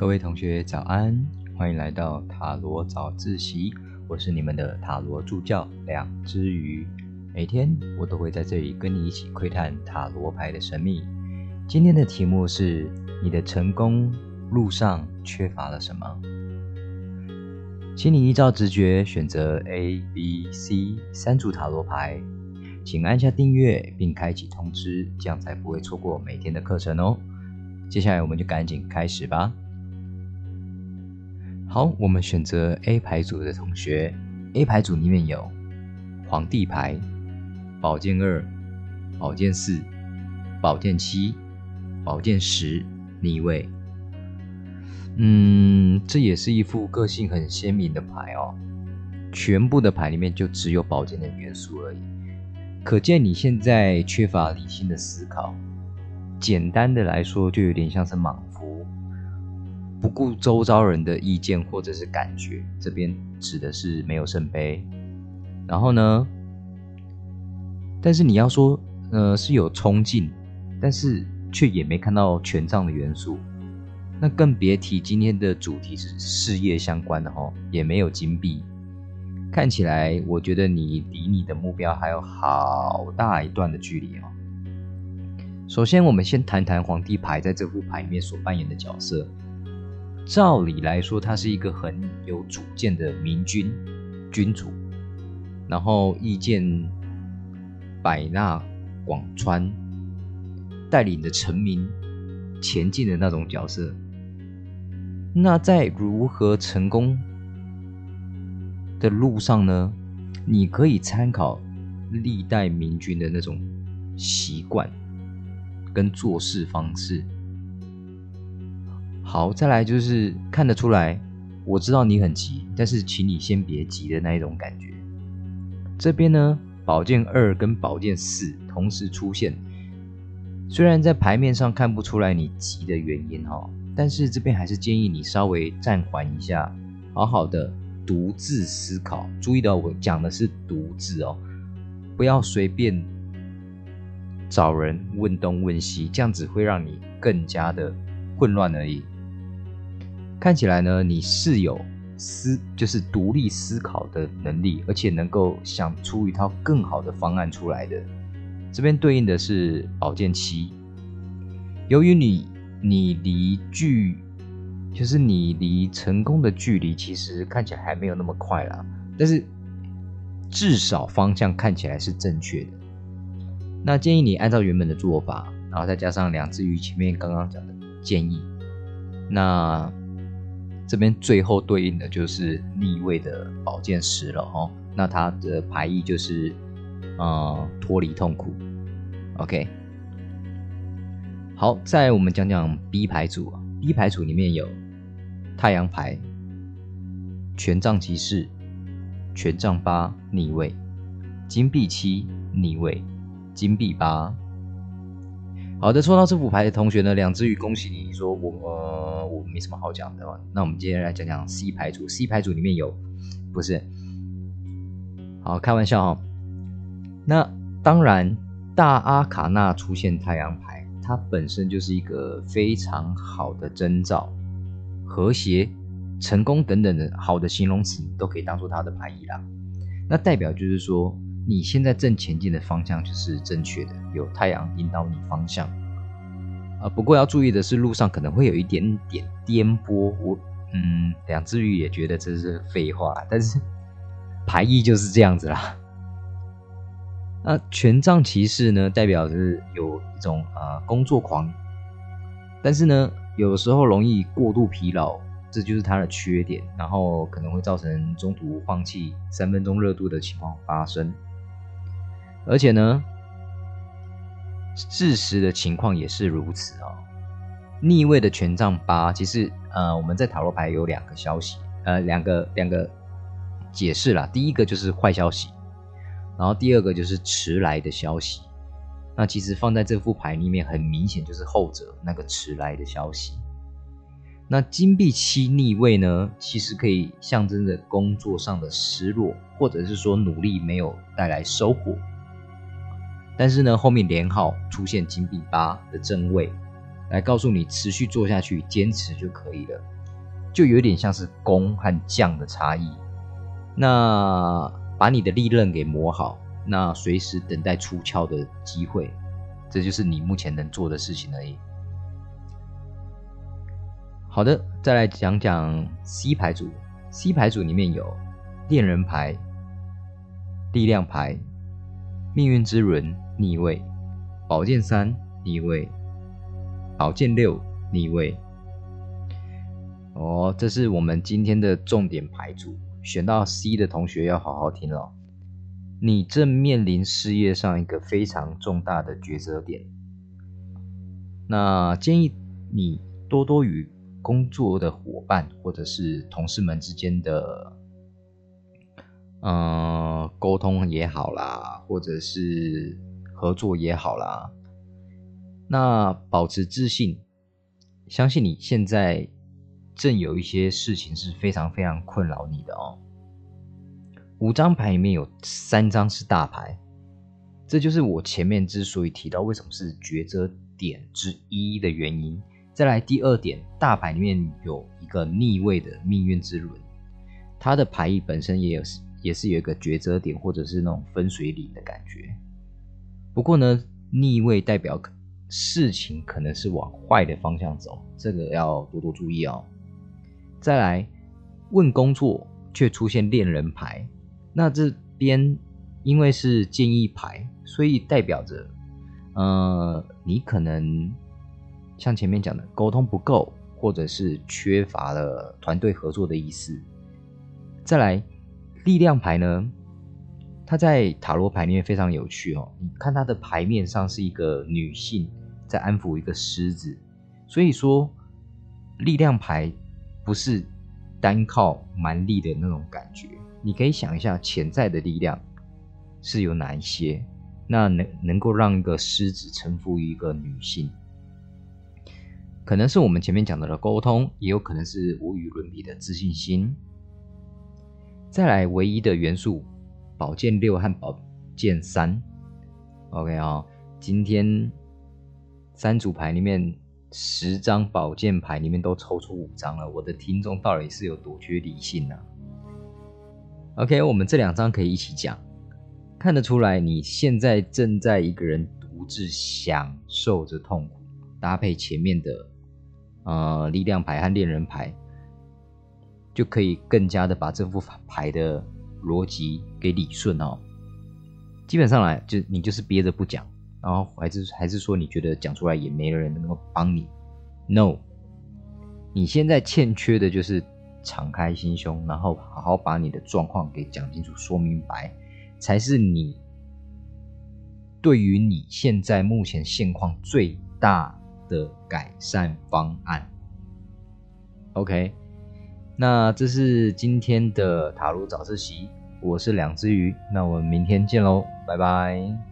各位同学早安，欢迎来到塔罗早自习。我是你们的塔罗助教两只鱼，每天我都会在这里跟你一起窥探塔罗牌的神秘。今天的题目是：你的成功路上缺乏了什么？请你依照直觉选择 A、B、C 三组塔罗牌，请按下订阅并开启通知，这样才不会错过每天的课程哦。接下来我们就赶紧开始吧。好，我们选择 A 牌组的同学，A 牌组里面有皇帝牌、宝剑二、宝剑四、宝剑七、宝剑十逆位。嗯，这也是一副个性很鲜明的牌哦。全部的牌里面就只有宝剑的元素而已，可见你现在缺乏理性的思考。简单的来说，就有点像是莽。不顾周遭人的意见或者是感觉，这边指的是没有圣杯。然后呢，但是你要说，呃，是有冲劲，但是却也没看到权杖的元素，那更别提今天的主题是事业相关的哦，也没有金币。看起来，我觉得你离你的目标还有好大一段的距离哦。首先，我们先谈谈皇帝牌在这副牌面所扮演的角色。照理来说，他是一个很有主见的明君君主，然后意见百纳广川，带领着臣民前进的那种角色。那在如何成功的路上呢？你可以参考历代明君的那种习惯跟做事方式。好，再来就是看得出来，我知道你很急，但是请你先别急的那一种感觉。这边呢，宝剑二跟宝剑四同时出现，虽然在牌面上看不出来你急的原因哈，但是这边还是建议你稍微暂缓一下，好好的独自思考。注意到我讲的是独自哦，不要随便找人问东问西，这样子会让你更加的混乱而已。看起来呢，你是有思，就是独立思考的能力，而且能够想出一套更好的方案出来的。这边对应的是宝剑七。由于你你离距，就是你离成功的距离，其实看起来还没有那么快啦。但是至少方向看起来是正确的。那建议你按照原本的做法，然后再加上两只鱼前面刚刚讲的建议，那。这边最后对应的就是逆位的宝剑十了哦，那它的牌意就是，呃，脱离痛苦。OK，好，再我们讲讲 B 牌组啊，B 牌组里面有太阳牌、权杖骑士、权杖八逆位、金币七逆位、金币八。好的，抽到这副牌的同学呢，两只鱼恭喜你，说我呃我没什么好讲的那我们接下来讲讲 C 牌组，C 牌组里面有不是？好，开玩笑哈。那当然，大阿卡纳出现太阳牌，它本身就是一个非常好的征兆，和谐、成功等等的好的形容词都可以当做它的牌意啦。那代表就是说。你现在正前进的方向就是正确的，有太阳引导你方向。啊，不过要注意的是，路上可能会有一点点颠簸。我，嗯，两只鱼也觉得这是废话，但是牌意就是这样子啦。那权杖骑士呢，代表是有一种啊工作狂，但是呢，有时候容易过度疲劳，这就是他的缺点，然后可能会造成中途放弃、三分钟热度的情况发生。而且呢，事实的情况也是如此哦。逆位的权杖八，其实呃，我们在塔罗牌有两个消息，呃，两个两个解释啦。第一个就是坏消息，然后第二个就是迟来的消息。那其实放在这副牌里面，很明显就是后者那个迟来的消息。那金币七逆位呢，其实可以象征着工作上的失落，或者是说努力没有带来收获。但是呢，后面连号出现金币八的正位，来告诉你持续做下去，坚持就可以了，就有点像是工和匠的差异。那把你的利刃给磨好，那随时等待出鞘的机会，这就是你目前能做的事情而已。好的，再来讲讲 C 牌组。C 牌组里面有恋人牌、力量牌、命运之轮逆位、宝剑三逆位、宝剑六逆位。哦，这是我们今天的重点牌组。选到 C 的同学要好好听哦，你正面临事业上一个非常重大的抉择点。那建议你多多与工作的伙伴或者是同事们之间的，嗯，沟通也好啦，或者是合作也好啦。那保持自信，相信你现在正有一些事情是非常非常困扰你的哦。五张牌里面有三张是大牌，这就是我前面之所以提到为什么是抉择点之一的原因。再来第二点，大牌里面有一个逆位的命运之轮，它的牌意本身也有也是有一个抉择点或者是那种分水岭的感觉。不过呢，逆位代表事情可能是往坏的方向走，这个要多多注意哦。再来问工作，却出现恋人牌，那这边因为是建议牌，所以代表着，呃，你可能。像前面讲的，沟通不够，或者是缺乏了团队合作的意思。再来，力量牌呢？它在塔罗牌里面非常有趣哦。你看它的牌面上是一个女性在安抚一个狮子，所以说力量牌不是单靠蛮力的那种感觉。你可以想一下，潜在的力量是有哪一些？那能能够让一个狮子臣服于一个女性？可能是我们前面讲到的沟通，也有可能是无与伦比的自信心。再来，唯一的元素，宝剑六和宝剑三。OK 啊，今天三组牌里面十张宝剑牌里面都抽出五张了，我的听众到底是有多缺理性呢？OK，我们这两张可以一起讲，看得出来你现在正在一个人独自享受着痛苦，搭配前面的。呃，力量牌和恋人牌就可以更加的把这副牌的逻辑给理顺哦。基本上来，就你就是憋着不讲，然后还是还是说你觉得讲出来也没人能够帮你？No，你现在欠缺的就是敞开心胸，然后好好把你的状况给讲清楚、说明白，才是你对于你现在目前现况最大。的改善方案，OK，那这是今天的塔罗早自习，我是两只鱼，那我们明天见喽，拜拜。